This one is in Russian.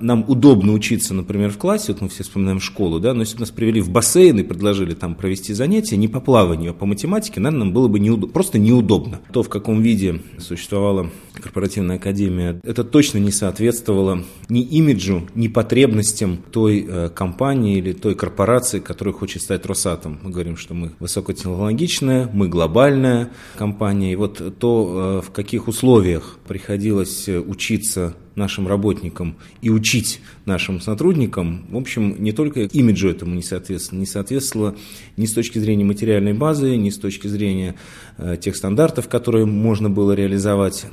нам удобно учиться, например, в классе, вот мы все вспоминаем школу, да, но если бы нас привели в бассейн и предложили там провести занятия не по плаванию, а по математике, наверное, нам было бы неудобно, просто неудобно. То, в каком виде существовала корпоративная академия, это точно не соответствовало ни имиджу, ни потребностям той э, компании или той корпорации, которой хочет стать Росатом. Мы говорим, что мы высокотехнологичная, мы глобальная компания. И вот то, э, в каких условиях приходилось учиться нашим работникам и учить нашим сотрудникам, в общем, не только имиджу этому не соответствовало, не соответствовало ни с точки зрения материальной базы, ни с точки зрения э, тех стандартов, которые можно было реализовать.